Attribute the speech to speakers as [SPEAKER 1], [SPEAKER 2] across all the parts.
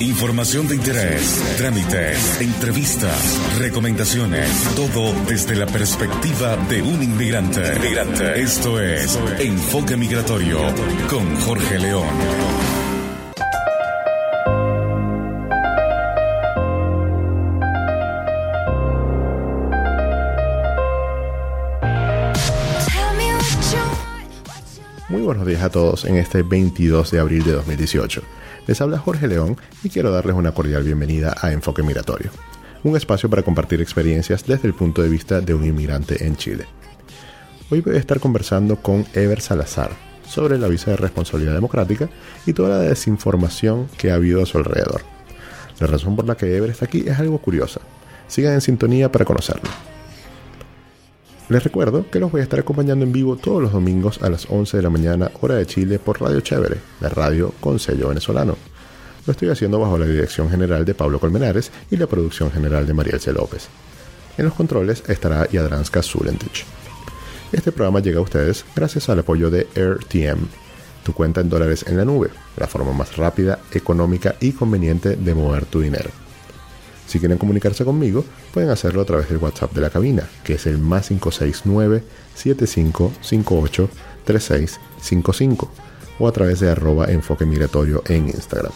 [SPEAKER 1] Información de interés, trámites, entrevistas, recomendaciones, todo desde la perspectiva de un inmigrante. inmigrante. Esto es Enfoque Migratorio con Jorge León.
[SPEAKER 2] Muy buenos días a todos en este 22 de abril de 2018. Les habla Jorge León y quiero darles una cordial bienvenida a Enfoque Migratorio, un espacio para compartir experiencias desde el punto de vista de un inmigrante en Chile. Hoy voy a estar conversando con Ever Salazar sobre la visa de responsabilidad democrática y toda la desinformación que ha habido a su alrededor. La razón por la que Ever está aquí es algo curiosa. Sigan en sintonía para conocerlo. Les recuerdo que los voy a estar acompañando en vivo todos los domingos a las 11 de la mañana hora de Chile por Radio Chévere, la radio con sello venezolano. Lo estoy haciendo bajo la dirección general de Pablo Colmenares y la producción general de Mariel C. López. En los controles estará Yadranska Zulentich. Este programa llega a ustedes gracias al apoyo de AirTM, tu cuenta en dólares en la nube, la forma más rápida, económica y conveniente de mover tu dinero. Si quieren comunicarse conmigo, pueden hacerlo a través del WhatsApp de la cabina, que es el más 569-7558-3655, o a través de arroba enfoque migratorio en Instagram.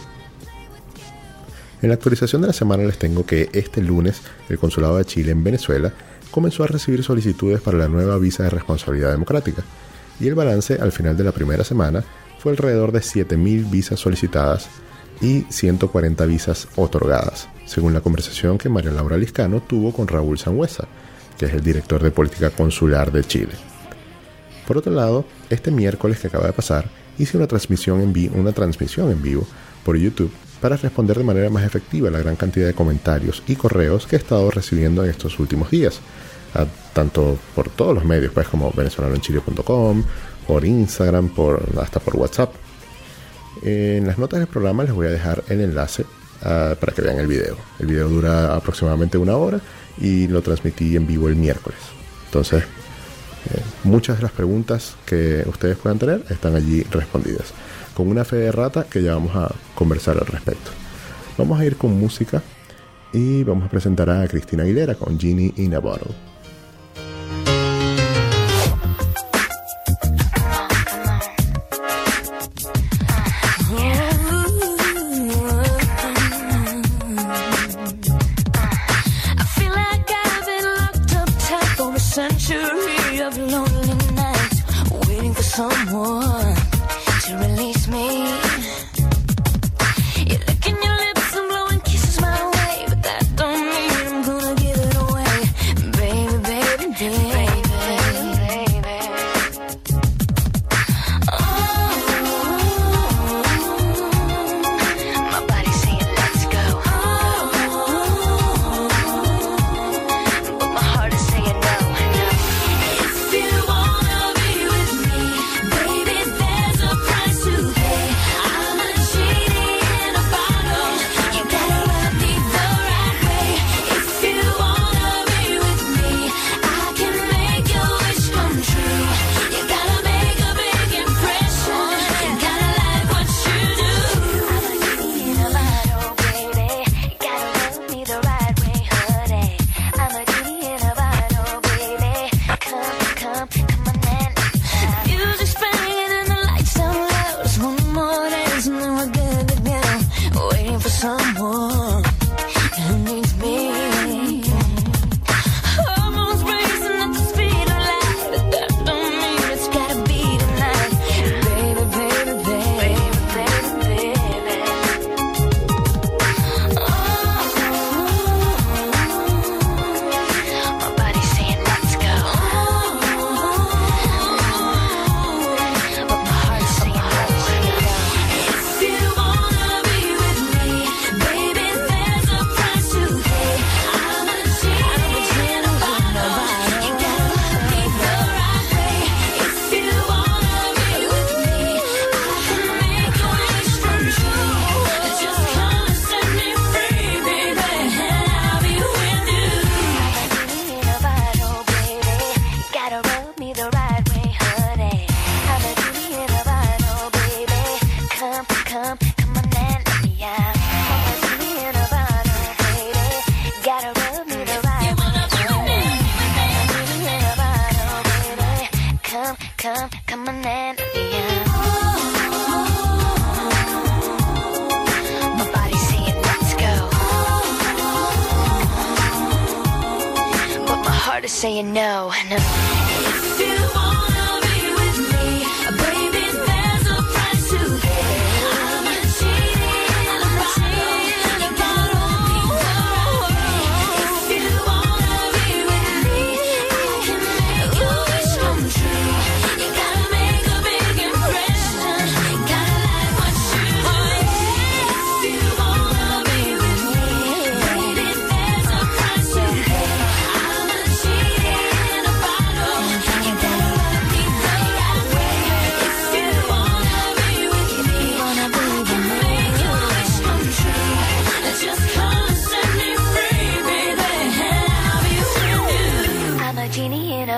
[SPEAKER 2] En la actualización de la semana les tengo que este lunes el Consulado de Chile en Venezuela comenzó a recibir solicitudes para la nueva visa de responsabilidad democrática, y el balance al final de la primera semana fue alrededor de 7.000 visas solicitadas y 140 visas otorgadas, según la conversación que María Laura Liscano tuvo con Raúl Sangüesa, que es el director de política consular de Chile. Por otro lado, este miércoles que acaba de pasar, hice una transmisión en, vivo, una transmisión en vivo por YouTube para responder de manera más efectiva la gran cantidad de comentarios y correos que he estado recibiendo en estos últimos días, tanto por todos los medios, pues como venezolanoenchile.com, por Instagram, por, hasta por WhatsApp. En las notas del programa les voy a dejar el enlace ah, para que vean el video. El video dura aproximadamente una hora y lo transmití en vivo el miércoles. Entonces, eh, muchas de las preguntas que ustedes puedan tener están allí respondidas. Con una fe de rata que ya vamos a conversar al respecto. Vamos a ir con música y vamos a presentar a Cristina Aguilera con Genie in a Bottle.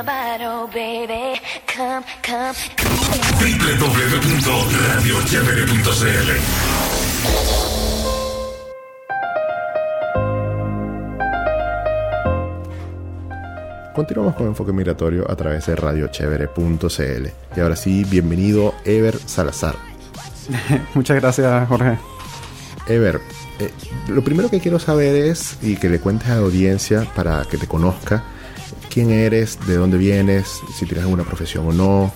[SPEAKER 3] Baby. Come, come,
[SPEAKER 2] Continuamos con Enfoque Migratorio a través de radiochevere.cl. Y ahora sí, bienvenido Ever Salazar.
[SPEAKER 4] Muchas gracias, Jorge.
[SPEAKER 2] Ever, eh, lo primero que quiero saber es, y que le cuentes a la audiencia para que te conozca, quién eres, de dónde vienes, si tienes alguna profesión o no,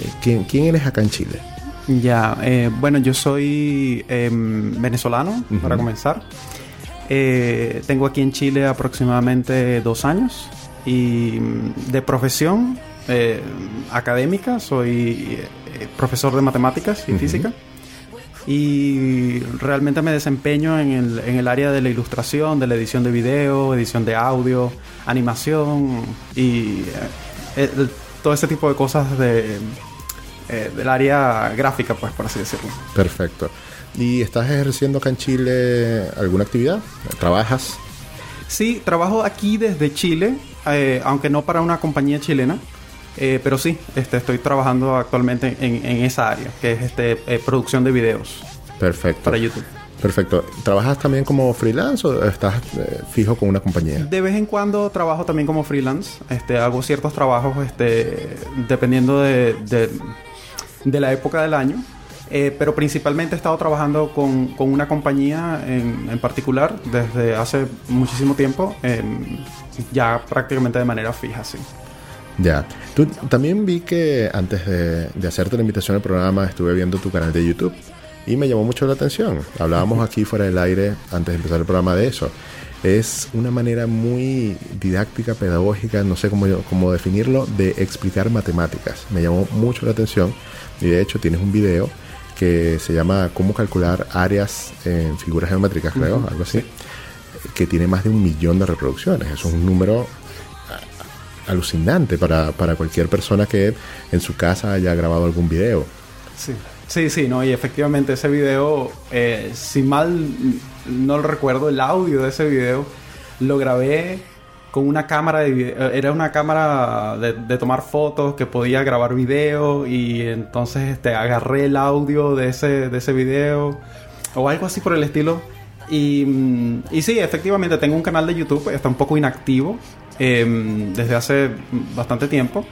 [SPEAKER 2] eh, quién, quién eres acá en Chile.
[SPEAKER 4] Ya, eh, bueno, yo soy em, venezolano, para comenzar. Eh, tengo aquí en Chile aproximadamente dos años y mm, de profesión eh, académica soy profesor de matemáticas y física y realmente me desempeño en el, en el área de la ilustración, de la edición de video, edición de audio, animación y eh, el- todo ese tipo de cosas de, eh, del área gráfica, pues por así decirlo.
[SPEAKER 2] Perfecto. ¿Y estás ejerciendo acá en Chile alguna actividad? ¿Trabajas?
[SPEAKER 4] Sí, trabajo aquí desde Chile, eh, aunque no para una compañía chilena, eh, pero sí, este, estoy trabajando actualmente en, en esa área, que es este, eh, producción de videos
[SPEAKER 2] Perfecto.
[SPEAKER 4] para YouTube.
[SPEAKER 2] Perfecto. ¿Trabajas también como freelance o estás eh, fijo con una compañía?
[SPEAKER 4] De vez en cuando trabajo también como freelance, este, hago ciertos trabajos este, dependiendo de, de- de la época del año. Eh, pero principalmente he estado trabajando con, con una compañía en, en particular desde hace muchísimo tiempo, em, ya prácticamente de manera fija, sí.
[SPEAKER 2] Ya. Tú también vi que antes de, de hacerte la invitación al programa estuve viendo tu canal de YouTube y me llamó mucho la atención. Hablábamos aquí fuera del aire antes de empezar el programa de eso. Es una manera muy didáctica, pedagógica, no sé cómo, cómo definirlo, de explicar matemáticas. Me llamó mucho la atención y de hecho tienes un video que se llama Cómo calcular áreas en figuras geométricas, creo, algo así, que tiene más de un millón de reproducciones. Es un número alucinante para, para cualquier persona que en su casa haya grabado algún video.
[SPEAKER 4] Sí, sí, sí, no, y efectivamente ese video, eh, si mal no recuerdo, el audio de ese video lo grabé con una cámara de video, era una cámara de, de tomar fotos que podía grabar video y entonces este, agarré el audio de ese, de ese video o algo así por el estilo. Y, mm, y sí, efectivamente tengo un canal de YouTube, está un poco inactivo em, desde hace bastante tiempo.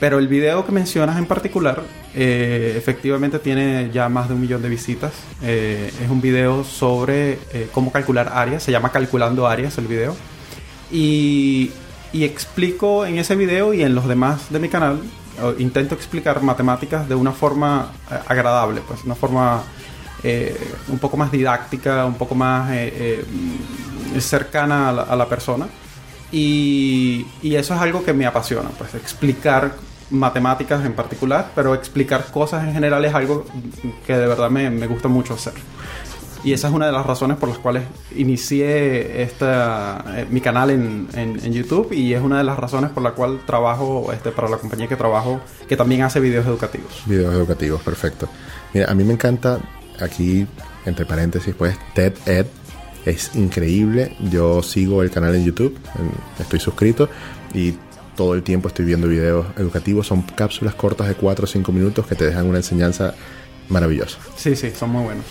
[SPEAKER 4] Pero el video que mencionas en particular, eh, efectivamente tiene ya más de un millón de visitas. Eh, es un video sobre eh, cómo calcular áreas, se llama Calculando Áreas el video. Y, y explico en ese video y en los demás de mi canal, intento explicar matemáticas de una forma eh, agradable, pues una forma eh, un poco más didáctica, un poco más eh, eh, cercana a la, a la persona. Y, y eso es algo que me apasiona, pues explicar matemáticas en particular, pero explicar cosas en general es algo que de verdad me, me gusta mucho hacer. Y esa es una de las razones por las cuales inicié esta, eh, mi canal en, en- en YouTube y es una de las razones por la cual trabajo este, para la compañía que trabajo, que también hace videos educativos.
[SPEAKER 2] Videos educativos, perfecto. Mira, a mí me encanta, aquí, entre paréntesis, pues, TED Ed. Es increíble. Yo sigo el canal en YouTube, estoy suscrito y todo el tiempo estoy viendo videos educativos. Son cápsulas cortas de 4 o 5 minutos que te dejan una enseñanza maravillosa.
[SPEAKER 4] Sí, sí, son muy buenos.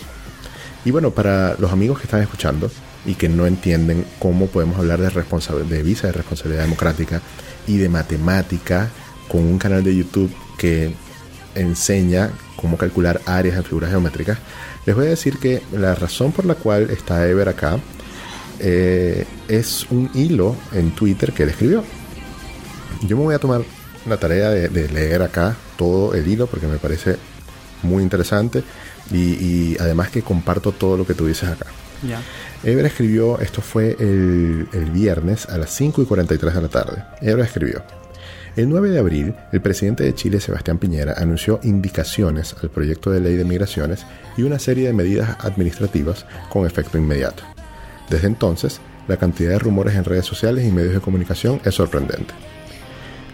[SPEAKER 2] Y bueno, para los amigos que están escuchando y que no entienden cómo podemos hablar de, de visa de responsabilidad democrática y de matemática con un canal de YouTube que enseña cómo calcular áreas en figuras geométricas, les voy a decir que la razón por la cual está Ever acá eh, es un hilo en Twitter que él escribió. yo me voy a tomar la tarea de, de leer acá todo el hilo porque me parece muy interesante y, y además que comparto todo lo que tú dices acá.
[SPEAKER 4] Ya.
[SPEAKER 2] Ebra escribió, esto fue el, el viernes a las 5 y 43 de la tarde. Ebra escribió, el 9 de abril, el presidente de Chile, Sebastián Piñera, anunció indicaciones al proyecto de ley de migraciones y una serie de medidas administrativas con efecto inmediato. Desde entonces, la cantidad de rumores en redes sociales y medios de comunicación es sorprendente.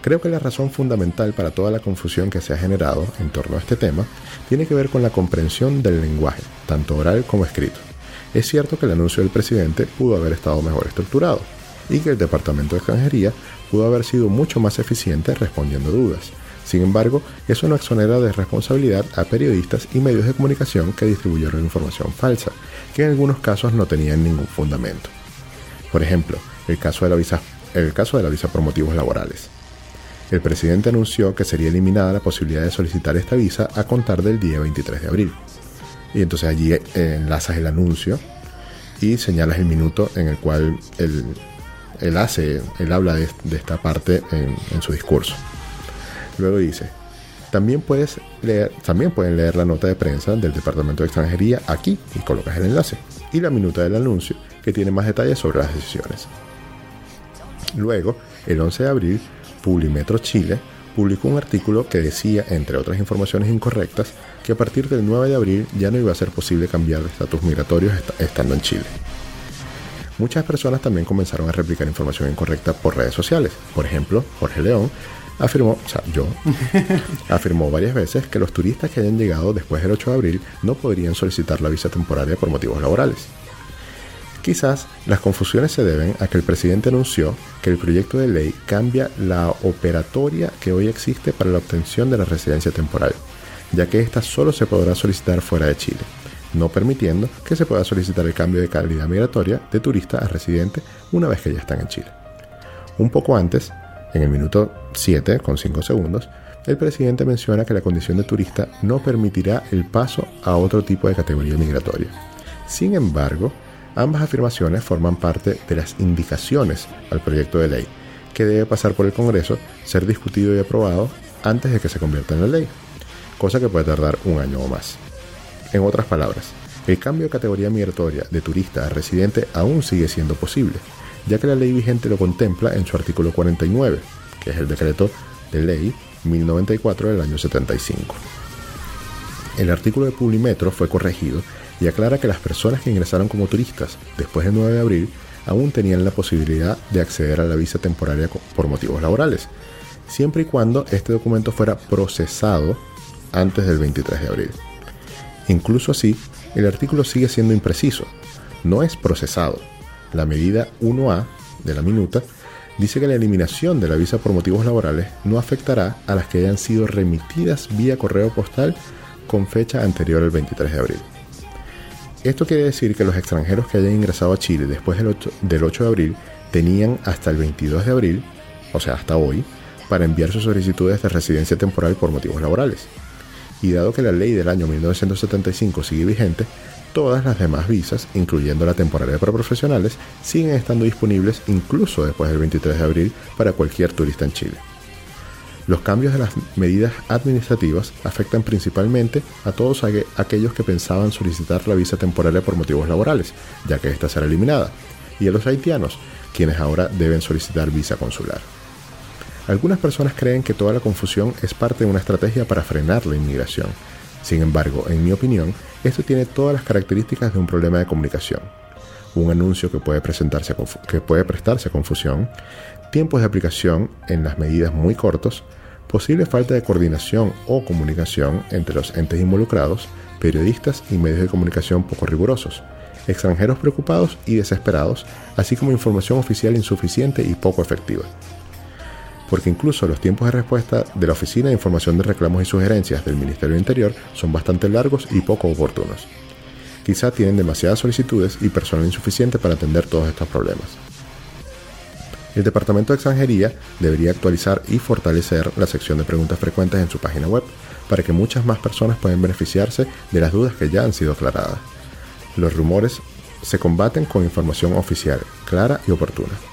[SPEAKER 2] Creo que la razón fundamental para toda la confusión que se ha generado en torno a este tema tiene que ver con la comprensión del lenguaje, tanto oral como escrito. Es cierto que el anuncio del presidente pudo haber estado mejor estructurado y que el Departamento de Extranjería pudo haber sido mucho más eficiente respondiendo dudas. Sin embargo, eso no exonera de responsabilidad a periodistas y medios de comunicación que distribuyeron información falsa, que en algunos casos no tenían ningún fundamento. Por ejemplo, el caso de la visa, el caso de la visa por motivos laborales. El presidente anunció que sería eliminada la posibilidad de solicitar esta visa a contar del día 23 de abril. Y entonces allí enlazas el anuncio y señalas el minuto en el cual él, él hace, habla de, esta parte en, su discurso. Luego dice, también, puedes leer, también pueden leer la nota de prensa del Departamento de Extranjería aquí y colocas el enlace. Y la minuta del anuncio que tiene más detalles sobre las decisiones. Luego, el 11 de abril, Publimetro Chile publicó un artículo que decía, entre otras informaciones incorrectas, que a partir del 9 de abril ya no iba a ser posible cambiar de estatus migratorio est- estando en Chile. Muchas personas también comenzaron a replicar información incorrecta por redes sociales. Por ejemplo, Jorge León afirmó, o sea, yo, afirmó varias veces que los turistas que hayan llegado después del 8 de abril no podrían solicitar la visa temporaria por motivos laborales. Quizás las confusiones se deben a que el presidente anunció que el proyecto de ley cambia la operatoria que hoy existe para la obtención de la residencia temporal, ya que ésta solo se podrá solicitar fuera de Chile, no permitiendo que se pueda solicitar el cambio de calidad migratoria de turista a residente una vez que ya están en Chile. Un poco antes, en el minuto 7 con 5 segundos, el presidente menciona que la condición de turista no permitirá el paso a otro tipo de categoría migratoria. Sin embargo, ambas afirmaciones forman parte de las indicaciones al proyecto de ley, que debe pasar por el Congreso, ser discutido y aprobado antes de que se convierta en la ley, cosa que puede tardar un año o más. En otras palabras, el cambio de categoría migratoria de turista a residente aún sigue siendo posible, ya que la ley vigente lo contempla en su artículo 49, que es el decreto de ley 1094 del año 75. El artículo de Publimetro fue corregido y aclara que las personas que ingresaron como turistas después del 9 de abril aún tenían la posibilidad de acceder a la visa temporaria por motivos laborales, siempre y cuando este documento fuera procesado antes del 23 de abril. Incluso así, el artículo sigue siendo impreciso. No es procesado. La medida 1A de la minuta dice que la eliminación de la visa por motivos laborales no afectará a las que hayan sido remitidas vía correo postal con fecha anterior al 23 de abril. Esto quiere decir que los extranjeros que hayan ingresado a Chile después del 8, del 8 de abril tenían hasta el 22 de abril, o sea, hasta hoy, para enviar sus solicitudes de residencia temporal por motivos laborales. Y dado que la ley del año 1975 sigue vigente, todas las demás visas, incluyendo la temporaria para profesionales, siguen estando disponibles incluso después del 23 de abril para cualquier turista en Chile. Los cambios de las medidas administrativas afectan principalmente a todos aqu- aquellos que pensaban solicitar la visa temporaria por motivos laborales, ya que ésta será eliminada, y a los haitianos, quienes ahora deben solicitar visa consular. Algunas personas creen que toda la confusión es parte de una estrategia para frenar la inmigración. Sin embargo, en mi opinión, esto tiene todas las características de un problema de comunicación. Un anuncio que puede, presentarse a que puede prestarse a confusión, tiempos de aplicación en las medidas muy cortos, posible falta de coordinación o comunicación entre los entes involucrados, periodistas y medios de comunicación poco rigurosos, extranjeros preocupados y desesperados, así como información oficial insuficiente y poco efectiva porque incluso los tiempos de respuesta de la Oficina de Información de Reclamos y Sugerencias del Ministerio del Interior son bastante largos y poco oportunos. Quizá tienen demasiadas solicitudes y personal insuficiente para atender todos estos problemas. El Departamento de Extranjería debería actualizar y fortalecer la sección de preguntas frecuentes en su página web para que muchas más personas puedan beneficiarse de las dudas que ya han sido aclaradas. Los rumores se combaten con información oficial, clara y oportuna.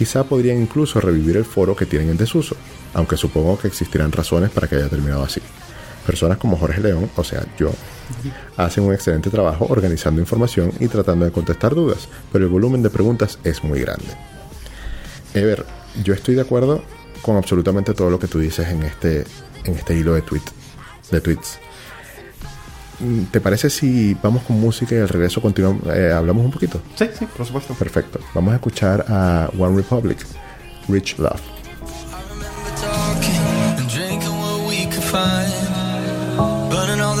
[SPEAKER 2] Quizá podrían incluso revivir el foro que tienen en desuso, aunque supongo que existirán razones para que haya terminado así. Personas como Jorge León, o sea, yo, hacen un excelente trabajo organizando información y tratando de contestar dudas, pero el volumen de preguntas es muy grande. Ever, yo estoy de acuerdo con absolutamente todo lo que tú dices en este, en este hilo de, tweet, de tweets. ¿Te parece si vamos con música y al regreso continuamos, eh, hablamos un poquito?
[SPEAKER 4] Sí, sí, por supuesto.
[SPEAKER 2] Perfecto. Vamos a escuchar a One Republic, Rich Love.
[SPEAKER 5] talking and drinking what we could find. Burning all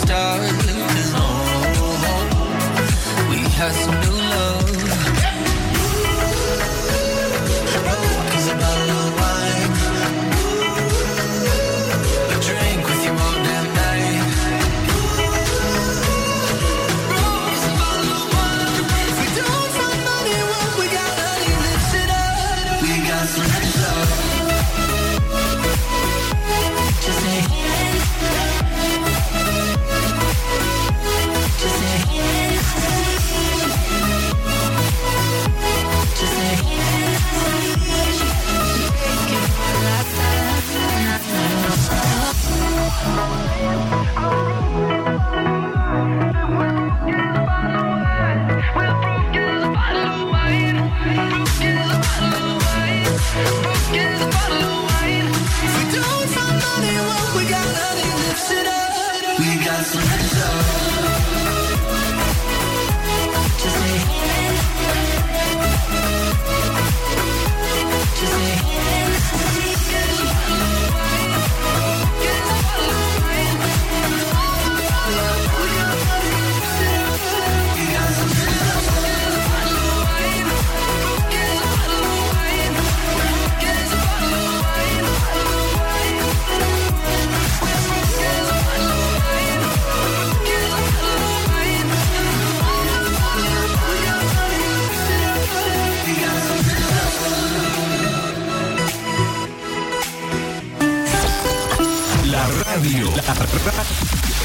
[SPEAKER 5] start. we had some new We got some rich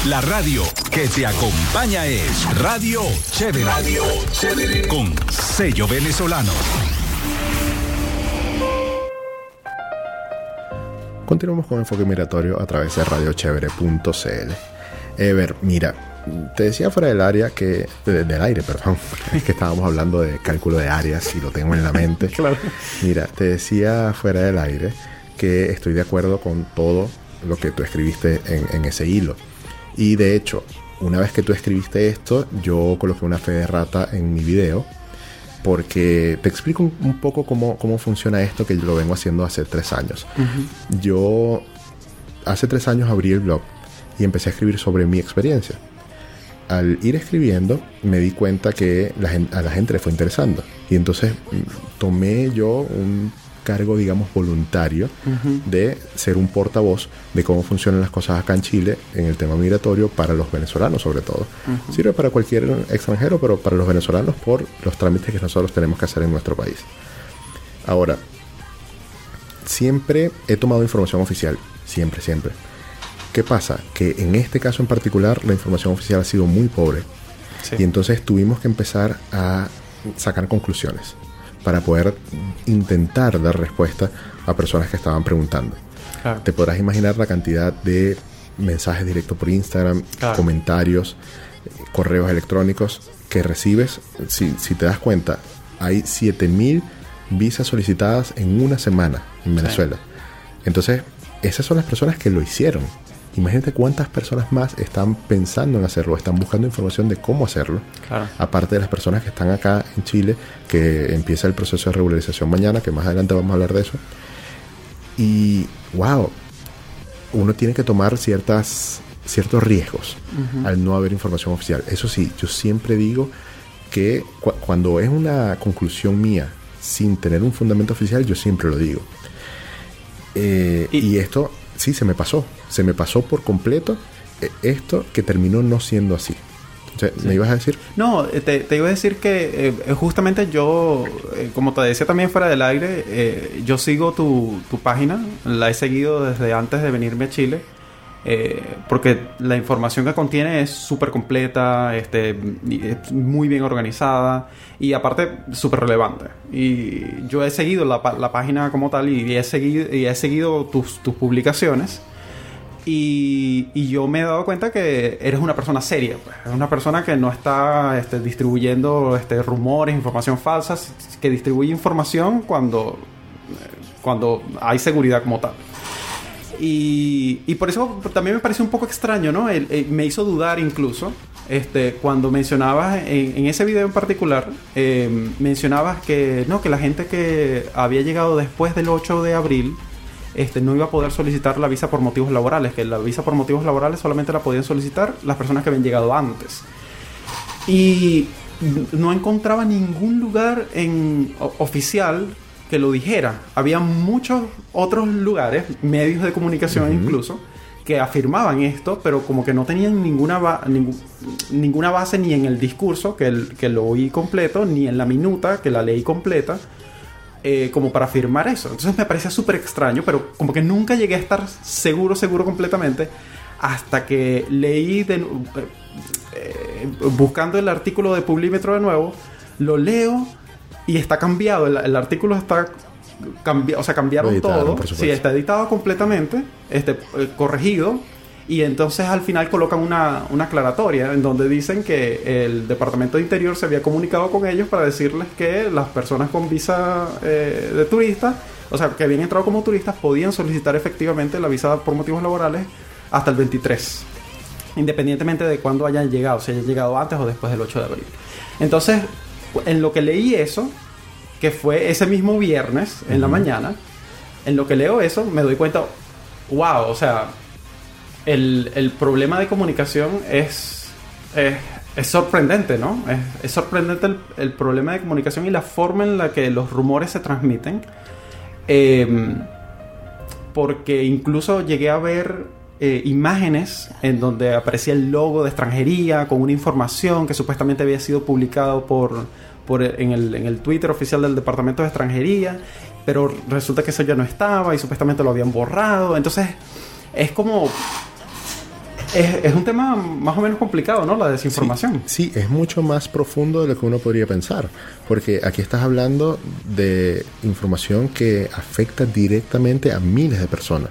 [SPEAKER 6] La, radio que te acompaña es Radio Chévere. Radio Chévere. Con sello venezolano.
[SPEAKER 2] Continuamos con Enfoque Migratorio a través de radiochevere.cl. Ever, mira, te decía fuera del área que. de- del aire, perdón. Es que estábamos hablando de cálculo de áreas y lo tengo en la mente.
[SPEAKER 4] Claro.
[SPEAKER 2] Mira, te decía fuera del aire que estoy de acuerdo con todo lo que tú escribiste en, en ese hilo. Y de hecho, una vez que tú escribiste esto, yo coloqué una fe de rata en mi video porque te explico un, un poco cómo, cómo funciona esto que yo lo vengo haciendo hace tres años. Yo hace tres años abrí el blog y empecé a escribir sobre mi experiencia. Al ir escribiendo me di cuenta que la a la gente le fue interesando y entonces mm, tomé yo un cargo, digamos, voluntario de ser un portavoz de cómo funcionan las cosas acá en Chile en el tema migratorio para los venezolanos sobre todo. Sirve para cualquier extranjero, pero para los venezolanos por los trámites que nosotros tenemos que hacer en nuestro país. Ahora, siempre he tomado información oficial, siempre, siempre. ¿Qué pasa? Que en este caso en particular la información oficial ha sido muy pobre.
[SPEAKER 4] Sí.
[SPEAKER 2] Y entonces tuvimos que empezar a sacar conclusiones para poder intentar dar respuesta a personas que estaban preguntando.
[SPEAKER 4] Claro.
[SPEAKER 2] Te podrás imaginar la cantidad de mensajes directos por Instagram,
[SPEAKER 4] Claro.
[SPEAKER 2] comentarios, correos electrónicos que recibes. Si, si te das cuenta, hay 7000 visas solicitadas en una semana en Venezuela. Entonces, esas son las personas que lo hicieron. Imagínate cuántas personas más están pensando en hacerlo, están buscando información de cómo hacerlo.
[SPEAKER 4] Claro.
[SPEAKER 2] Aparte de las personas que están acá en Chile, que empieza el proceso de regularización mañana, que más adelante vamos a hablar de eso. Y, wow, uno tiene que tomar ciertas, ciertos riesgos al no haber información oficial. Eso sí, yo siempre digo que cu- cuando es una conclusión mía sin tener un fundamento oficial, yo siempre lo digo. Eh,
[SPEAKER 4] Y-
[SPEAKER 2] y, esto, sí, se me pasó. Se me pasó por completo eh, esto que terminó no siendo así. O sea, ¿Me ibas a decir?
[SPEAKER 4] No, eh, te, te iba a decir que eh, justamente yo, eh, como te decía también fuera del aire, eh, yo sigo tu, tu página, la he seguido desde antes de venirme a Chile, porque la información que contiene es súper completa, este, es muy bien organizada y aparte súper relevante. Y yo he seguido la, la página como tal y he seguido, y he seguido tus, tus publicaciones. Y, y yo me he dado cuenta que eres una persona seria, pues. Una persona que no está este, distribuyendo este, rumores, información falsa, que distribuye información cuando, eh, cuando hay seguridad como tal. Y, y por eso también me pareció un poco extraño, ¿no? Me hizo dudar incluso, este, cuando mencionabas, en, en ese video en particular, eh, mencionabas que, no, que la gente que había llegado después del 8 de abril, este, no iba a poder solicitar la visa por motivos laborales, que la visa por motivos laborales solamente la podían solicitar las personas que habían llegado antes. Y no encontraba ningún lugar en, o- oficial que lo dijera. Había muchos otros lugares, medios de comunicación incluso, que afirmaban esto, pero como que no tenían ninguna, ba- ninguna base ni en el discurso, que, el- que lo oí completo, ni en la minuta, que la leí completa, eh, como para afirmar eso. Entonces me parecía súper extraño, pero como que nunca llegué a estar seguro, seguro completamente, hasta que leí de, eh, eh, buscando el artículo de Publímetro de nuevo, lo leo y está cambiado. El, el artículo está cambiado, o sea, cambiaron
[SPEAKER 2] editaron,
[SPEAKER 4] todo. Sí, está editado completamente, este, eh, corregido. Y entonces al final colocan una, una aclaratoria en donde dicen que el Departamento de Interior se había comunicado con ellos para decirles que las personas con visa eh, de turista, o sea, que habían entrado como turistas, podían solicitar efectivamente la visa por motivos laborales hasta el 23 independientemente de cuándo hayan llegado, si hayan llegado antes o después del 8 de abril. Entonces, en lo que leí eso, que fue ese mismo viernes en la mañana, en lo que leo eso, me doy cuenta, wow, o sea, el, el problema de comunicación es, es, sorprendente, ¿no? Es, es sorprendente el, el problema de comunicación y la forma en la que los rumores se transmiten. Em, porque incluso llegué a ver eh, imágenes en donde aparecía el logo de extranjería con una información que supuestamente había sido publicado por, por en, el, en el Twitter oficial del Departamento de Extranjería, pero resulta que eso ya no estaba y supuestamente lo habían borrado. Entonces es como... Es, es un tema más o menos complicado, ¿no? La desinformación.
[SPEAKER 2] Sí, es mucho más profundo de lo que uno podría pensar, porque aquí estás hablando de información que afecta directamente a miles de personas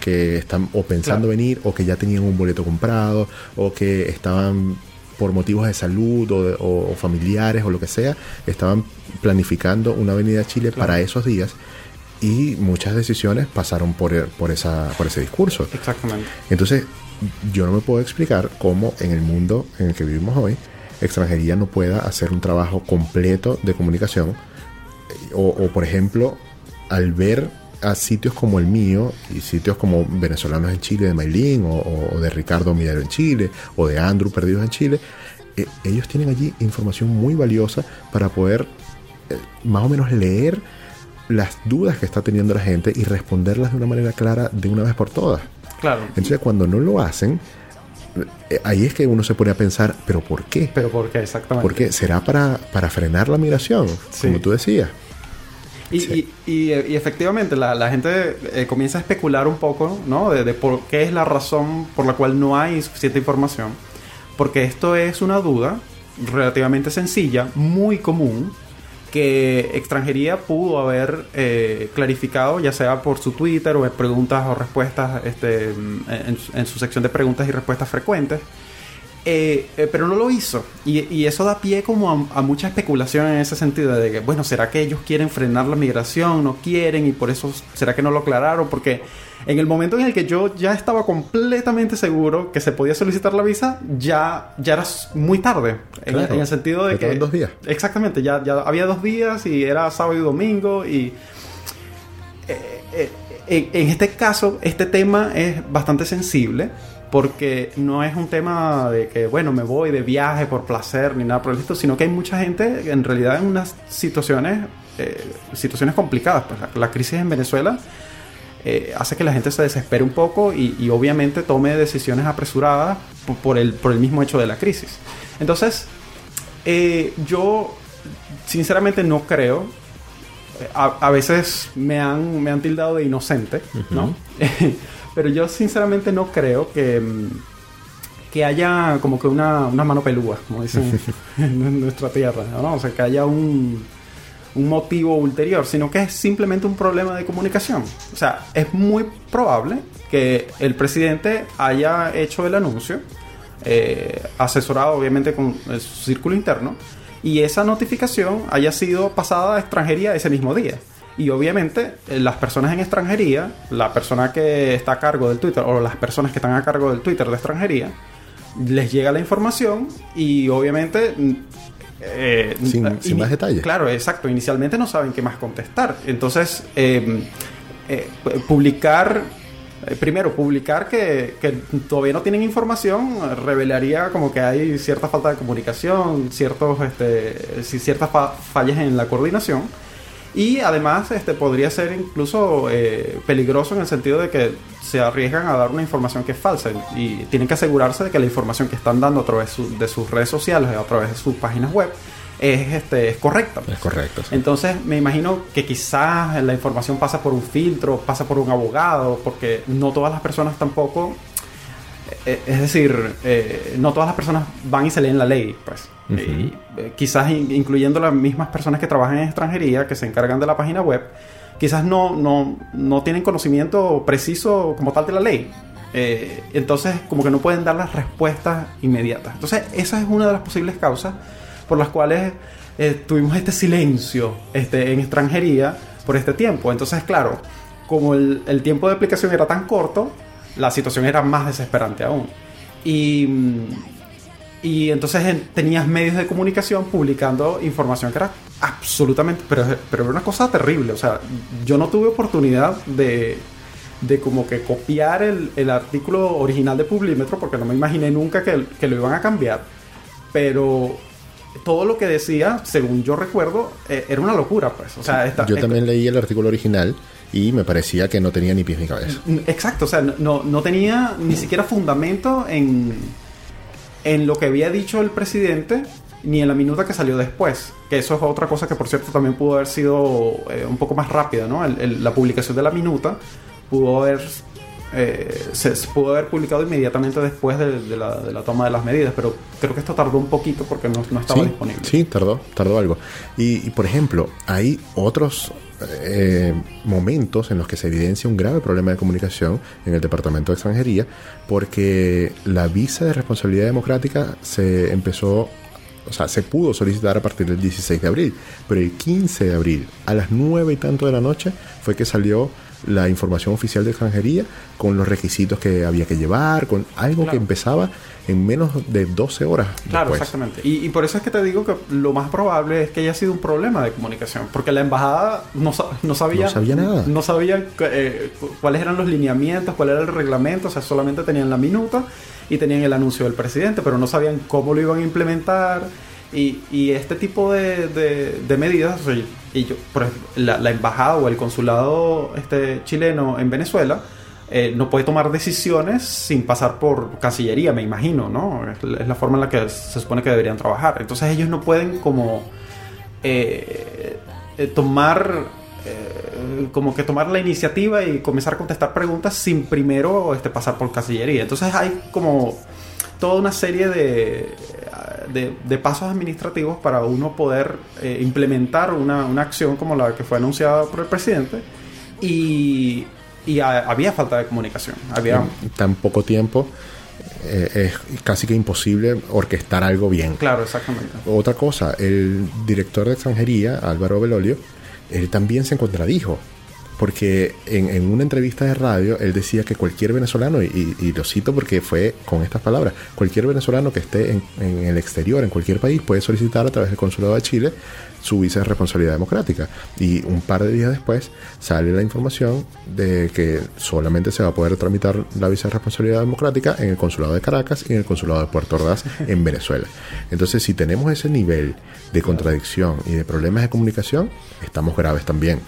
[SPEAKER 2] que están o pensando
[SPEAKER 4] Claro.
[SPEAKER 2] venir o que ya tenían un boleto comprado o que estaban por motivos de salud o, de- o- o familiares o lo que sea, estaban planificando una venida a Chile para esos días y muchas decisiones pasaron por, por, esa, por ese discurso.
[SPEAKER 4] Exactamente.
[SPEAKER 2] Entonces, yo no me puedo explicar cómo en el mundo en el que vivimos hoy, extranjería no pueda hacer un trabajo completo de comunicación. O, o, por ejemplo, al ver a sitios como el mío y sitios como venezolanos en Chile de Maylin o de Ricardo Midero en Chile o de Andrew Perdidos en Chile, eh, ellos tienen allí información muy valiosa para poder eh, más o menos leer las dudas que está teniendo la gente y responderlas de una manera clara de una vez por todas.
[SPEAKER 4] Claro.
[SPEAKER 2] Entonces cuando no lo hacen, eh, ahí es que uno se pone a pensar, pero ¿por qué?
[SPEAKER 4] Pero ¿por qué? Exactamente.
[SPEAKER 2] ¿Por qué? ¿Será para, para frenar la migración?
[SPEAKER 4] Sí.
[SPEAKER 2] Como tú decías.
[SPEAKER 4] Y,
[SPEAKER 2] Sí.
[SPEAKER 4] y- y, eh, y efectivamente la, la gente eh, comienza a especular un poco, ¿no? De, de por qué es la razón por la cual no hay suficiente información. Porque esto es una duda relativamente sencilla, muy común, que extranjería pudo haber eh, clarificado, ya sea por su Twitter o en preguntas o respuestas, este, en, su sección de preguntas y respuestas frecuentes. Eh, eh, pero no lo hizo. Y, y eso da pie como a, a mucha especulación en ese sentido de que, bueno, ¿será que ellos quieren frenar la migración? ¿No quieren? Y por eso, ¿será que no lo aclararon? Porque en el momento en el que yo ya estaba completamente seguro que se podía solicitar la visa, ya, ya era muy tarde. En,
[SPEAKER 2] Claro.
[SPEAKER 4] en el sentido de que...
[SPEAKER 2] dos días.
[SPEAKER 4] Exactamente, ya, ya había dos días y era sábado y domingo y... eh, eh, en, en este caso, este tema es bastante sensible porque no es un tema de que, bueno, me voy de viaje por placer ni nada por el estilo, sino que hay mucha gente en realidad en unas situaciones, eh, situaciones complicadas. Pues la, la crisis en Venezuela eh, hace que la gente se desespere un poco y, y obviamente tome decisiones apresuradas por, por el, por el mismo hecho de la crisis. Entonces, eh, yo sinceramente no creo. eh, A, a veces me han, me han tildado de inocente, ¿no? Pero yo sinceramente no creo que, mm, que haya como que una, una mano pelúa, como dicen en nuestra tierra, ¿no? O sea, que haya un, un motivo ulterior, sino que es simplemente un problema de comunicación. O sea, es muy probable que el presidente haya hecho el anuncio, eh, asesorado obviamente con eh, su círculo interno, y esa notificación haya sido pasada a extranjería ese mismo día. Y obviamente eh, las personas en extranjería, la persona que está a cargo del Twitter o las personas que están a cargo del Twitter de extranjería, les llega la información y obviamente... mm, eh,
[SPEAKER 2] Sin- más detalles.
[SPEAKER 4] Claro, exacto. Inicialmente no saben qué más contestar. Entonces, eh, eh, publicar, eh, primero, publicar que, que todavía no tienen información eh, revelaría como que hay cierta falta de comunicación, ciertos, este, ciertas fa- fallas en la coordinación. Y además este, podría ser incluso eh, peligroso en el sentido de que se arriesgan a dar una información que es falsa y tienen que asegurarse de que la información que están dando a través su- de sus redes sociales a través de sus páginas web es, este, es correcta.
[SPEAKER 2] Es correcto. sí.
[SPEAKER 4] Entonces me imagino que quizás la información pasa por un filtro, pasa por un abogado, porque no todas las personas tampoco, es decir, eh, no todas las personas van y se leen la ley, pues. Y, eh, quizás in- incluyendo las mismas personas que trabajan en extranjería, que se encargan de la página web, quizás no, no, no tienen conocimiento preciso como tal de la ley. Eh, entonces, como que no pueden dar las respuestas inmediatas. Entonces, esa es una de las posibles causas por las cuales eh, tuvimos este silencio este, en extranjería por este tiempo. Entonces, claro, como el, el tiempo de aplicación era tan corto, la situación era más desesperante aún. Y, y entonces en- tenías medios de comunicación publicando información que era absolutamente, pero, pero era una cosa terrible. O sea, yo no tuve oportunidad de, de como que copiar el, el artículo original de Publímetro porque no me imaginé nunca que, que lo iban a cambiar. Pero todo lo que decía, según yo recuerdo, eh, era una locura, pues. O sea, esta-
[SPEAKER 2] Yo también leí el artículo original y me parecía que no tenía ni pies ni cabeza.
[SPEAKER 4] Exacto, o sea, no, no tenía ni siquiera fundamento en, en lo que había dicho el presidente ni en la minuta que salió después. Que eso es otra cosa que, por cierto, también pudo haber sido eh, un poco más rápida, ¿no? La publicación de la minuta pudo haber, eh, se, se pudo haber publicado inmediatamente después de, de la, de la toma de las medidas, pero creo que esto tardó un poquito porque no, no estaba
[SPEAKER 2] sí,
[SPEAKER 4] disponible.
[SPEAKER 2] Sí, tardó, tardó algo. Y, y, por ejemplo, hay otros eh, momentos en los que se evidencia un grave problema de comunicación en el Departamento de Extranjería, porque la visa de responsabilidad democrática se empezó, o sea, se pudo solicitar a partir del 16 de abril, pero el 15 de abril, a las 9 y tanto de la noche, fue que salió la información oficial de extranjería con los requisitos que había que llevar, con algo que empezaba en menos de 12 horas.
[SPEAKER 4] Claro,
[SPEAKER 2] después.
[SPEAKER 4] exactamente. Y, y por eso es que te digo que lo más probable es que haya sido un problema de comunicación, porque la embajada no, sa- no sabía
[SPEAKER 2] No sabía nada.
[SPEAKER 4] no sabía eh, cu- cuáles eran los lineamientos, cuál era el reglamento, o sea, solamente tenían la minuta y tenían el anuncio del presidente, pero no sabían cómo lo iban a implementar. Y, y este tipo de, de- de medidas, o sea, yo, por ejemplo, la, embajada o el consulado este, chileno en Venezuela eh, no puede tomar decisiones sin pasar por Cancillería, me imagino, ¿no? Es, la- forma en la que se supone que deberían trabajar. Entonces ellos no pueden como eh, eh, tomar como que tomar la iniciativa y comenzar a contestar preguntas sin primero este, pasar por Cancillería. Entonces hay como toda una serie de, de, de pasos administrativos para uno poder eh, implementar una, una acción como la que fue anunciada por el presidente y, y ha- había falta de comunicación. Había,
[SPEAKER 2] En tan poco tiempo eh, es casi que imposible orquestar algo bien.
[SPEAKER 4] claro, exactamente.
[SPEAKER 2] Otra cosa, el director de extranjería, Álvaro Belolio, él también se contradijo. Porque en, en una entrevista de radio él decía que cualquier venezolano, y, y lo cito porque fue con estas palabras, cualquier venezolano que esté en, en el exterior, en cualquier país, puede solicitar a través del Consulado de Chile su visa de responsabilidad democrática. Y un par de días después sale la información de que solamente se va a poder tramitar la visa de responsabilidad democrática en el Consulado de Caracas y en el Consulado de Puerto Ordaz en Venezuela. Entonces, si tenemos ese nivel de contradicción y de problemas de comunicación, estamos graves también.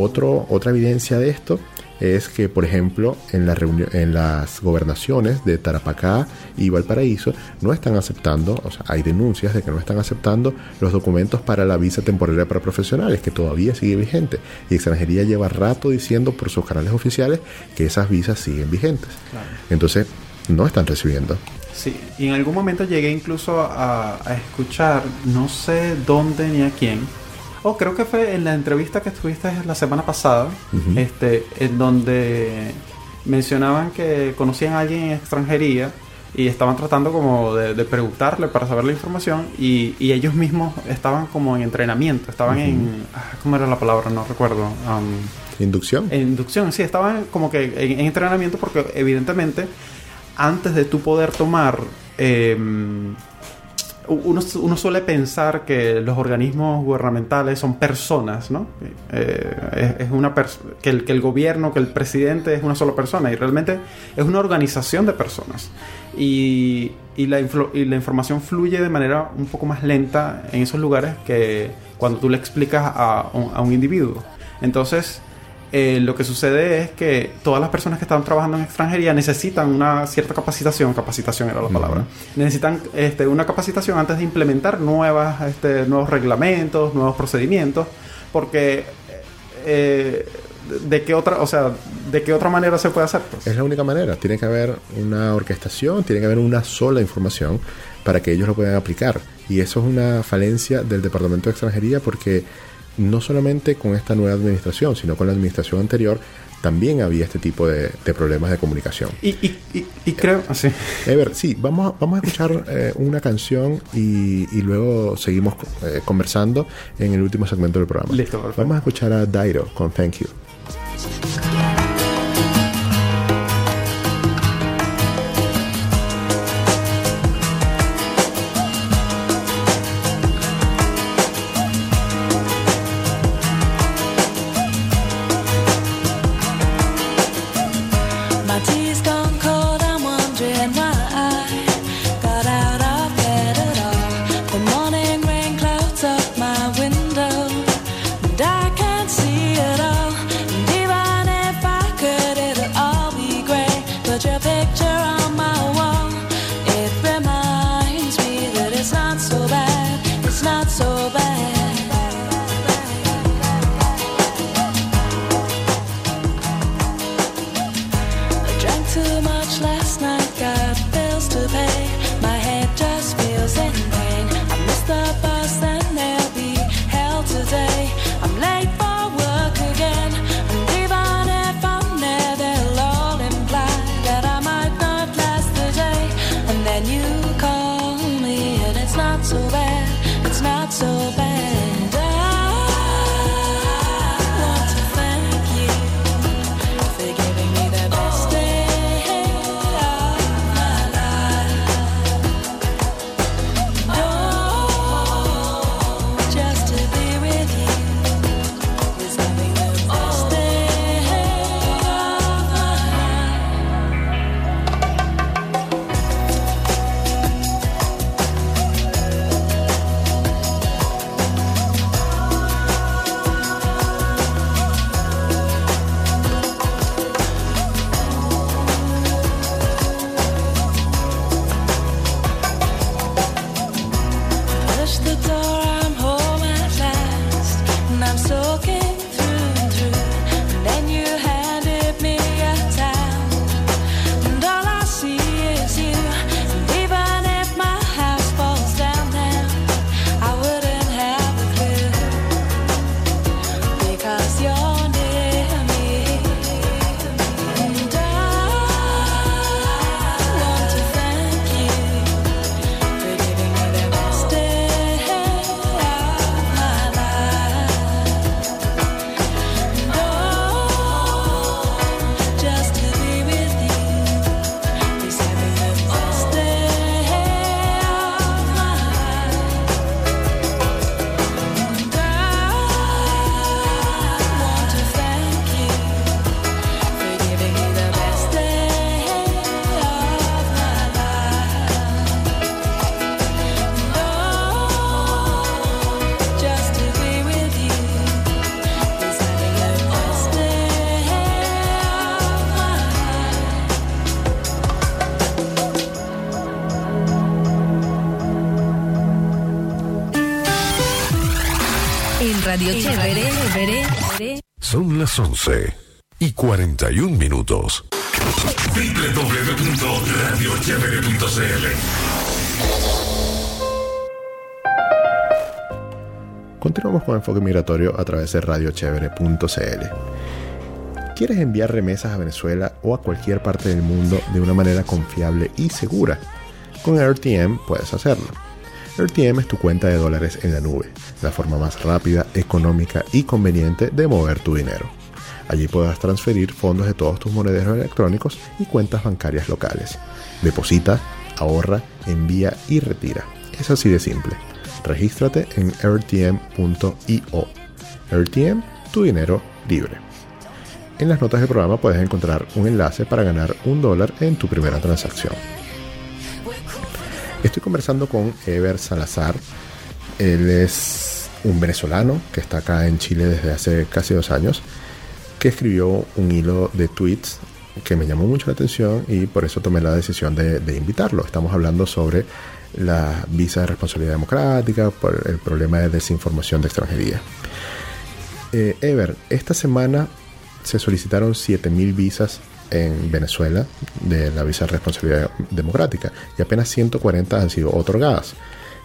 [SPEAKER 2] Otro, otra evidencia de esto es que, por ejemplo, en, la en las gobernaciones de Tarapacá y Valparaíso no están aceptando, o sea, hay denuncias de que no están aceptando los documentos para la visa temporaria para profesionales, que todavía sigue vigente. Y extranjería lleva rato diciendo por sus canales oficiales que esas visas siguen vigentes. Entonces, no están recibiendo.
[SPEAKER 4] Sí, y en algún momento llegué incluso a, a escuchar, no sé dónde ni a quién, o creo que fue en la entrevista que estuviste la semana pasada, este, en donde mencionaban que conocían a alguien en extranjería y estaban tratando como de, de preguntarle para saber la información y, y ellos mismos estaban como en entrenamiento, estaban en... ah, ¿Cómo era la palabra? No recuerdo. um,
[SPEAKER 2] ¿Inducción?
[SPEAKER 4] inducción, sí, estaban como que en, en entrenamiento porque evidentemente antes de tú poder tomar... eh, uno, uno suele pensar que los organismos gubernamentales son personas, ¿no? Eh, es, es una pers- que, el, que el gobierno, que el presidente es una sola persona y realmente es una organización de personas. Y, y, la, y la información fluye de manera un poco más lenta en esos lugares que cuando tú le explicas a a un individuo. Entonces, eh, lo que sucede es que todas las personas que están trabajando en extranjería necesitan una cierta capacitación, capacitación era la palabra, necesitan este, una capacitación antes de implementar nuevas, este, nuevos reglamentos, nuevos procedimientos, porque eh, de qué otra, o sea, de qué otra manera se puede hacer. Pues?
[SPEAKER 2] Es la única manera. Tiene que haber una orquestación, tiene que haber una sola información para que ellos lo puedan aplicar. Y eso es una falencia del Departamento de Extranjería porque no solamente con esta nueva administración, sino con la administración anterior, también había este tipo de, de problemas de comunicación.
[SPEAKER 4] Y, y, y, y creo, así.
[SPEAKER 2] Ever, sí, vamos a, vamos a escuchar eh, una canción y, y luego seguimos eh, conversando en el último segmento del programa.
[SPEAKER 4] Listo, perfecto.
[SPEAKER 2] Vamos a escuchar a Dairo con Thank You.
[SPEAKER 7] 11 y 41 minutos.
[SPEAKER 1] www.radiochevere.cl
[SPEAKER 2] Continuamos con Enfoque Migratorio a través de radiochevere.cl. ¿Quieres enviar remesas a Venezuela o a cualquier parte del mundo de una manera confiable y segura? Con RTM puedes hacerlo. RTM es tu cuenta de dólares en la nube, la forma más rápida, económica y conveniente de mover tu dinero. Allí podrás transferir fondos de todos tus monederos electrónicos y cuentas bancarias locales. Deposita, ahorra, envía y retira. Es así de simple. Regístrate en rtm.io. RTM, tu dinero libre. En las notas del programa puedes encontrar un enlace para ganar un dólar en tu primera transacción. Estoy conversando con Ever Salazar. Él es un venezolano que está acá en Chile desde hace casi dos años, que escribió un hilo de tweets que me llamó mucho la atención y por eso tomé la decisión de, invitarlo. Estamos hablando sobre la visa de responsabilidad democrática, por el problema de desinformación de extranjería. Eh, Ever, esta semana se solicitaron 7.000 visas en Venezuela de la visa de responsabilidad democrática y apenas 140 han sido otorgadas.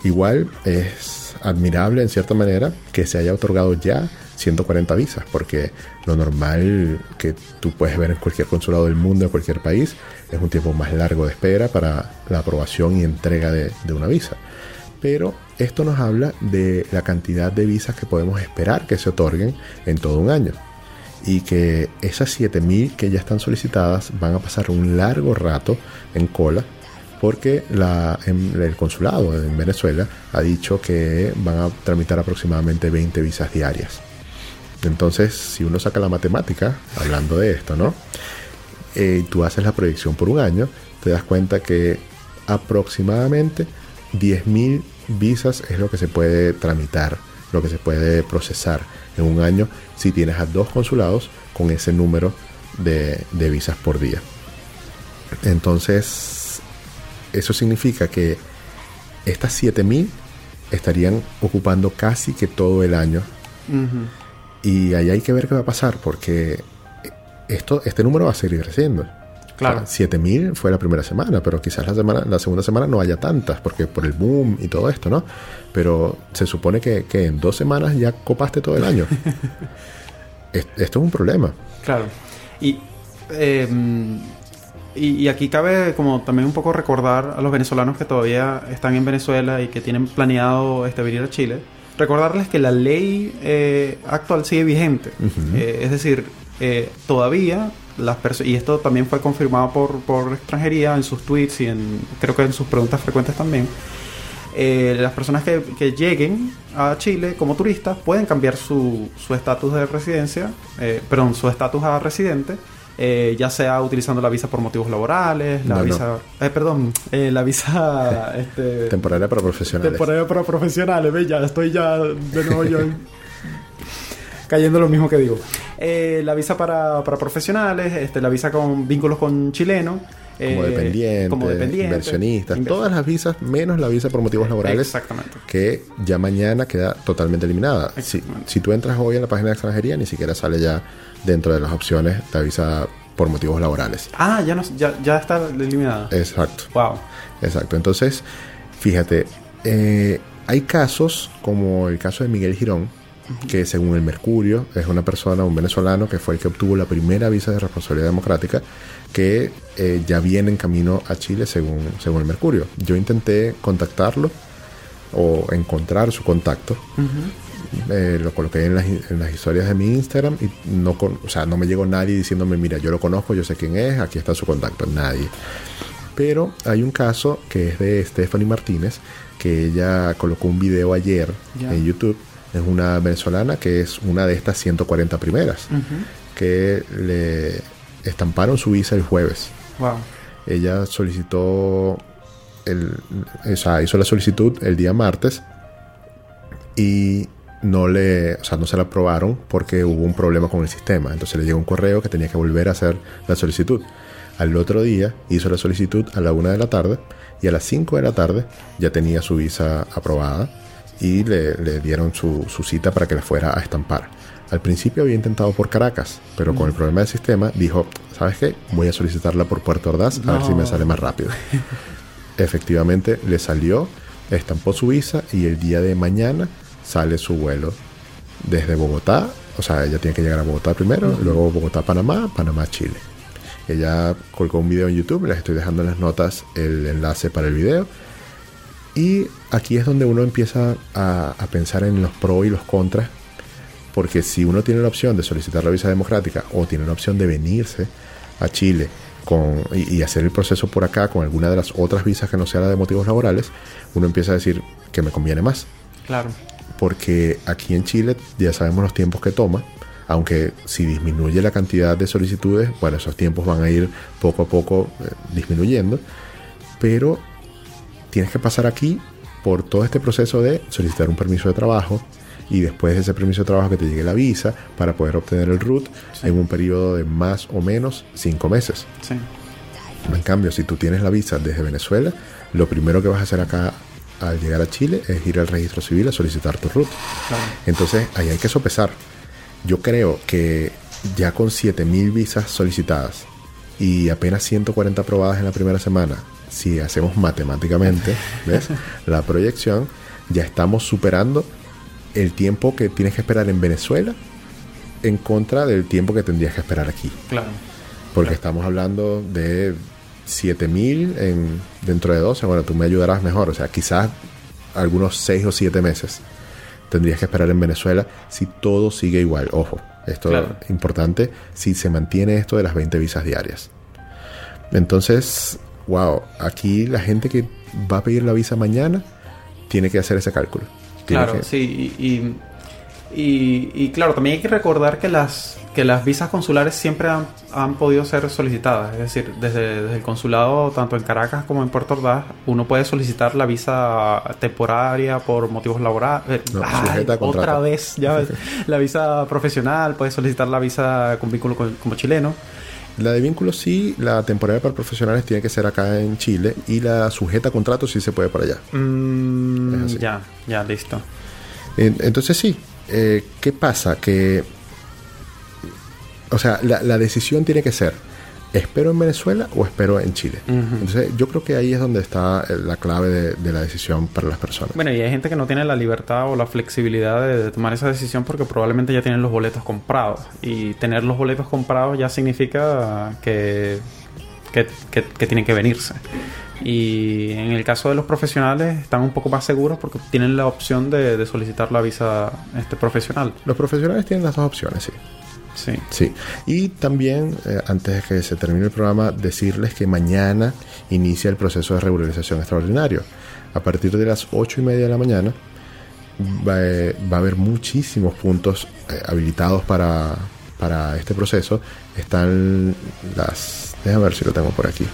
[SPEAKER 2] Igual es admirable en cierta manera que se haya otorgado ya 140 visas, porque lo normal que tú puedes ver en cualquier consulado del mundo, en cualquier país, es un tiempo más largo de espera para la aprobación y entrega de, una visa. Pero esto nos habla de la cantidad de visas que podemos esperar que se otorguen en todo un año y que esas 7.000 que ya están solicitadas van a pasar un largo rato en cola porque en- el consulado en Venezuela ha dicho que van a tramitar aproximadamente 20 visas diarias. Entonces, si uno saca la matemática, hablando de esto, ¿no? Eh, tú haces la proyección por un año, te das cuenta que aproximadamente 10.000 visas es lo que se puede tramitar, lo que se puede procesar en un año si tienes a dos consulados con ese número de, de visas por día. Entonces, eso significa que estas 7000 estarían ocupando casi que todo el año. Y ahí hay que ver qué va a pasar, porque esto, este número va a seguir creciendo.
[SPEAKER 4] Claro.
[SPEAKER 2] O sea, 7000 fue la primera semana, pero quizás la, semana, la segunda semana no haya tantas, porque por el boom y todo esto, ¿no? Pero se supone que, que en dos semanas ya copaste todo el año. Es- esto es un problema.
[SPEAKER 4] Claro. Y, eh, y, y aquí cabe como también un poco recordar a los venezolanos que todavía están en Venezuela y que tienen planeado este, venir a Chile. Recordarles que la ley eh, actual sigue vigente. Eh, es decir, eh, todavía las personas... Y esto también fue confirmado por, por extranjería en sus tweets y en, creo que en sus preguntas frecuentes también. Eh, las personas que, que lleguen a Chile como turistas pueden cambiar su su estatus de residencia, eh, perdón, su estatus a residente, eh, ya sea utilizando la visa por motivos laborales, la
[SPEAKER 2] No, no.
[SPEAKER 4] visa, eh, perdón, eh, la visa este,
[SPEAKER 2] Temporaria para profesionales.
[SPEAKER 4] temporaria para profesionales, ve, ya estoy ya de nuevo yo en- cayendo lo mismo que digo. Eh, la visa para, para profesionales, este, la visa con vínculos con chilenos. Eh,
[SPEAKER 2] como dependientes,
[SPEAKER 4] como dependientes,
[SPEAKER 2] inversionistas,
[SPEAKER 4] inver-
[SPEAKER 2] todas las visas menos la visa por motivos laborales
[SPEAKER 4] Exactamente.
[SPEAKER 2] que ya mañana queda totalmente eliminada. Si, si tú entras hoy en la página de extranjería ni siquiera sale ya dentro de las opciones la visa por motivos laborales.
[SPEAKER 4] Ah, ya, no, ya, ya está eliminada.
[SPEAKER 2] Exacto.
[SPEAKER 4] Wow.
[SPEAKER 2] Exacto. Entonces, fíjate, eh, hay casos como el caso de Miguel Girón, que según el Mercurio es una persona, un venezolano, que fue el que obtuvo la primera visa de responsabilidad democrática, que eh, ya viene en camino a Chile según, según el Mercurio. Yo intenté contactarlo o encontrar su contacto. Eh, lo coloqué en las, en las historias de mi Instagram y no, con- o sea, no me llegó nadie diciéndome, mira, yo lo conozco, yo sé quién es, aquí está su contacto. Nadie. Pero hay un caso que es de Stephanie Martínez, que ella colocó un video ayer en YouTube. Es una venezolana que es una de estas 140 primeras, que le estamparon su visa el jueves.
[SPEAKER 4] Wow.
[SPEAKER 2] Ella solicitó, el, o sea, hizo la solicitud el día martes y no le, o sea, no se la aprobaron porque hubo un problema con el sistema. Entonces le llegó un correo que tenía que volver a hacer la solicitud. Al otro día hizo la solicitud a la una de la tarde y a las 5 de la tarde ya tenía su visa aprobada y le, le dieron su, su cita para que la fuera a estampar. Al principio había intentado por Caracas, pero con el problema del sistema dijo, ¿sabes qué? Voy a solicitarla por Puerto Ordaz a ver si me sale más rápido. Efectivamente le salió, estampó su visa y el día de mañana sale su vuelo desde Bogotá. O sea, ella tiene que llegar a Bogotá primero, luego Bogotá, Panamá, Panamá, Chile. Ella colgó un video en YouTube, les estoy dejando en las notas el enlace para el video. Y aquí es donde uno empieza a, a pensar en los pros y los contras. Porque si uno tiene la opción de solicitar la visa democrática o tiene la opción de venirse a Chile con, y, y hacer el proceso por acá con alguna de las otras visas que no sea la de motivos laborales, uno empieza a decir que me conviene más.
[SPEAKER 4] Claro.
[SPEAKER 2] porque aquí en Chile ya sabemos los tiempos que toma, aunque si disminuye la cantidad de solicitudes, bueno, esos tiempos van a ir poco a poco eh, disminuyendo, pero tienes que pasar aquí por todo este proceso de solicitar un permiso de trabajo y después de ese permiso de trabajo que te llegue la visa para poder obtener el RUT en un periodo de más o menos cinco meses.
[SPEAKER 4] Sí.
[SPEAKER 2] En cambio, si tú tienes la visa desde Venezuela, lo primero que vas a hacer acá al llegar a Chile es ir al registro civil a solicitar tu RUT.
[SPEAKER 4] Claro.
[SPEAKER 2] Entonces, ahí hay que sopesar. Yo creo que ya con 7000 visas solicitadas y apenas 140 aprobadas en la primera semana, si hacemos matemáticamente, ¿ves? La proyección, ya estamos superando el tiempo que tienes que esperar en Venezuela en contra del tiempo que tendrías que esperar aquí.
[SPEAKER 4] Claro.
[SPEAKER 2] Porque estamos hablando de 7000 en dentro de 12. Bueno, tú me ayudarás mejor. O sea, quizás algunos 6 o 7 meses tendrías que esperar en Venezuela si todo sigue igual. Ojo, esto
[SPEAKER 4] Claro.
[SPEAKER 2] es importante si se mantiene esto de las 20 visas diarias. Entonces, wow, aquí la gente que va a pedir la visa mañana tiene que hacer ese cálculo.
[SPEAKER 4] Claro,
[SPEAKER 2] que-
[SPEAKER 4] sí. Y, y, y- y claro, también hay que recordar que las, que las visas consulares siempre han, han podido ser solicitadas. Es decir, desde, desde el consulado, tanto en Caracas como en Puerto Ordaz, uno puede solicitar la visa temporaria por motivos laborales.
[SPEAKER 2] No, contrato.
[SPEAKER 4] otra vez, ya ves. La visa profesional, puedes solicitar la visa con vínculo con- como chileno.
[SPEAKER 2] La de vínculo sí, la temporada para profesionales tiene que ser acá en Chile y la sujeta a contrato sí se puede para allá.
[SPEAKER 4] Mm,
[SPEAKER 2] Es así.
[SPEAKER 4] ya, ya, listo.
[SPEAKER 2] En- Entonces sí, eh, ¿qué pasa? Que, o sea, la, la decisión tiene que ser, ¿espero en Venezuela o espero en Chile? Entonces yo creo que ahí es donde está eh, la clave de, de la decisión para las personas.
[SPEAKER 4] Bueno, y hay gente que no tiene la libertad o la flexibilidad de, de tomar esa decisión porque probablemente ya tienen los boletos comprados. Y tener los boletos comprados ya significa que, que, que- que tienen que venirse. Y en el caso de los profesionales están un poco más seguros porque tienen la opción de, de solicitar la visa este, profesional.
[SPEAKER 2] Los profesionales tienen las dos opciones, sí.
[SPEAKER 4] Sí.
[SPEAKER 2] Sí, y también, eh, antes de que se termine el programa, decirles que mañana inicia el proceso de regularización extraordinario. A partir de las ocho y media de la mañana va, eh, va a haber muchísimos puntos eh, habilitados para, para este proceso. Están las... Déjame ver si lo tengo por aquí.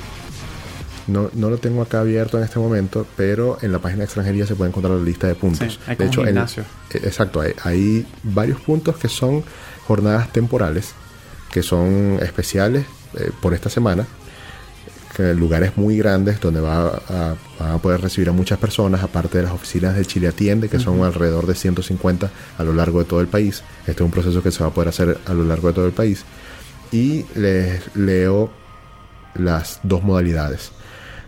[SPEAKER 2] No, no lo tengo acá abierto en este momento, pero en la página de extranjería se puede encontrar la lista de puntos.
[SPEAKER 4] Sí, hay
[SPEAKER 2] de hecho, en- eh, exacto, hay, hay varios puntos que son jornadas temporales, que son especiales eh, por esta semana, que lugares muy grandes donde va a, van a poder recibir a muchas personas, aparte de las oficinas de Chile Atiende, que son alrededor de 150 a lo largo de todo el país. Este es un proceso que se va a poder hacer a lo largo de todo el país. Y les leo las dos modalidades.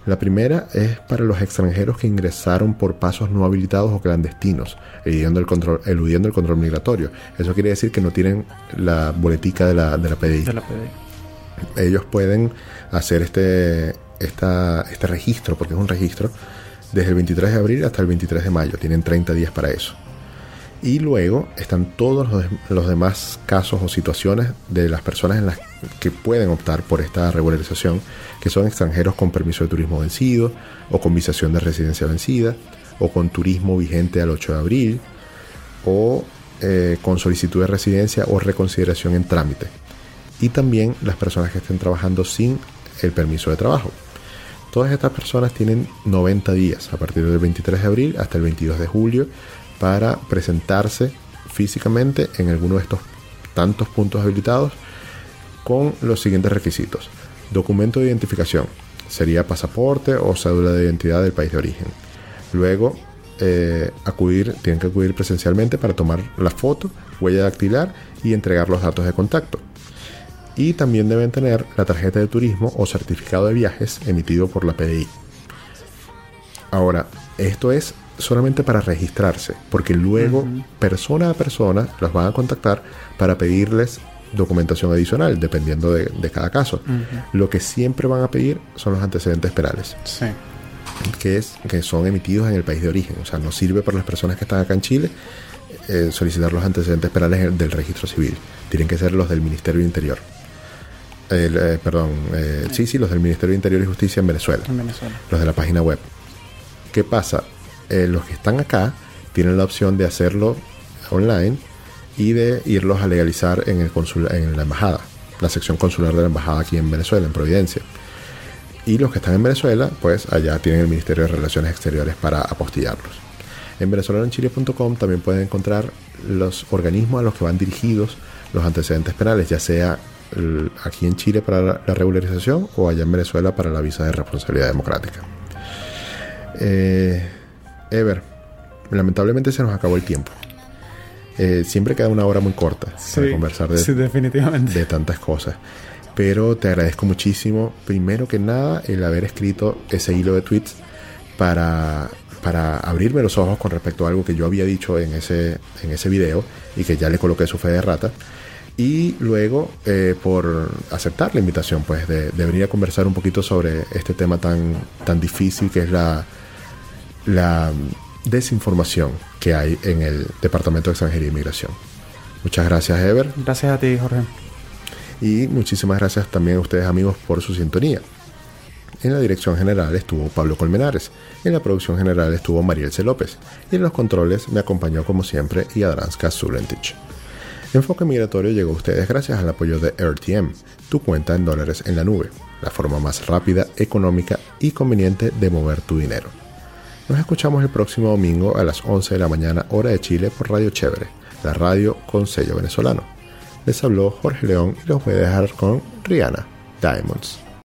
[SPEAKER 2] La primera es para los extranjeros que ingresaron por pasos no habilitados o clandestinos, eludiendo el control, eludiendo el control migratorio. Eso quiere decir que no tienen la boletica de la, de la PDI.
[SPEAKER 4] De la PDI.
[SPEAKER 2] Ellos pueden hacer este, esta, este registro, porque es un registro, desde el 23 de abril hasta el 23 de mayo. Tienen 30 días para eso. Y luego están todos los, demás casos o situaciones de las personas en las que pueden optar por esta regularización, que son extranjeros con permiso de turismo vencido, o con visación de residencia vencida, o con turismo vigente al 8 de abril, o eh, con solicitud de residencia o reconsideración en trámite. Y también las personas que estén trabajando sin el permiso de trabajo. Todas estas personas tienen 90 días a partir del 23 de abril hasta el 22 de julio para presentarse físicamente en alguno de estos tantos puntos habilitados con los siguientes requisitos. Documento de identificación. Sería pasaporte o cédula de identidad del país de origen. Luego, eh, acudir, tienen que acudir presencialmente para tomar la foto, huella dactilar y entregar los datos de contacto. Y también deben tener la tarjeta de turismo o certificado de viajes emitido por la PDI. Ahora, esto es solamente para registrarse, porque luego persona a persona los van a contactar para pedirles documentación adicional, dependiendo de, de cada caso. Lo que siempre van a pedir son los antecedentes penales,
[SPEAKER 4] Sí.
[SPEAKER 2] que, es, que son emitidos en el país de origen. O sea, no sirve para las personas que están acá en Chile eh, solicitar los antecedentes penales del registro civil. Tienen que ser los del Ministerio de Interior. El, eh, perdón, eh, sí, sí, los del Ministerio de Interior y Justicia en Venezuela
[SPEAKER 4] En Venezuela.
[SPEAKER 2] los de la página web. ¿Qué pasa? Eh, los que están acá tienen la opción de hacerlo online y de irlos a legalizar en, el consul- en la embajada, la sección consular de la embajada aquí en Venezuela, en Providencia. Y los que están en Venezuela, pues allá tienen el Ministerio de Relaciones Exteriores para apostillarlos. En venezolaноenchile.com también pueden encontrar los organismos a los que van dirigidos los antecedentes penales, ya sea aquí en Chile para la, la regularización o allá en Venezuela para la visa de responsabilidad democrática. Eh, Ever, lamentablemente se nos acabó el tiempo. Eh, siempre queda una hora muy corta para conversar de,
[SPEAKER 4] sí, definitivamente.
[SPEAKER 2] de tantas cosas. Pero te agradezco muchísimo, primero que nada, el haber escrito ese hilo de tweets para, para abrirme los ojos con respecto a algo que yo había dicho en ese, en ese video y que ya le coloqué su fe de rata. Y luego eh, por aceptar la invitación pues de, de venir a conversar un poquito sobre este tema tan, tan difícil que es la, la desinformación que hay en el Departamento de Extranjería e Inmigración. Muchas gracias, Ever.
[SPEAKER 4] Gracias a ti, Jorge.
[SPEAKER 2] Y muchísimas gracias también a ustedes amigos por su sintonía. En la dirección general estuvo Pablo Colmenares, en la producción general estuvo Mariel C. López y en los controles me acompañó como siempre Yadranska Zulentich. Enfoque Migratorio llegó a ustedes gracias al apoyo de RTM, tu cuenta en dólares en la nube, la forma más rápida, económica y conveniente de mover tu dinero. Nos escuchamos el próximo domingo a las 11 de la mañana hora de Chile por Radio Chévere, la radio con sello venezolano. Les habló Jorge León y los voy a dejar con Rihanna Diamonds.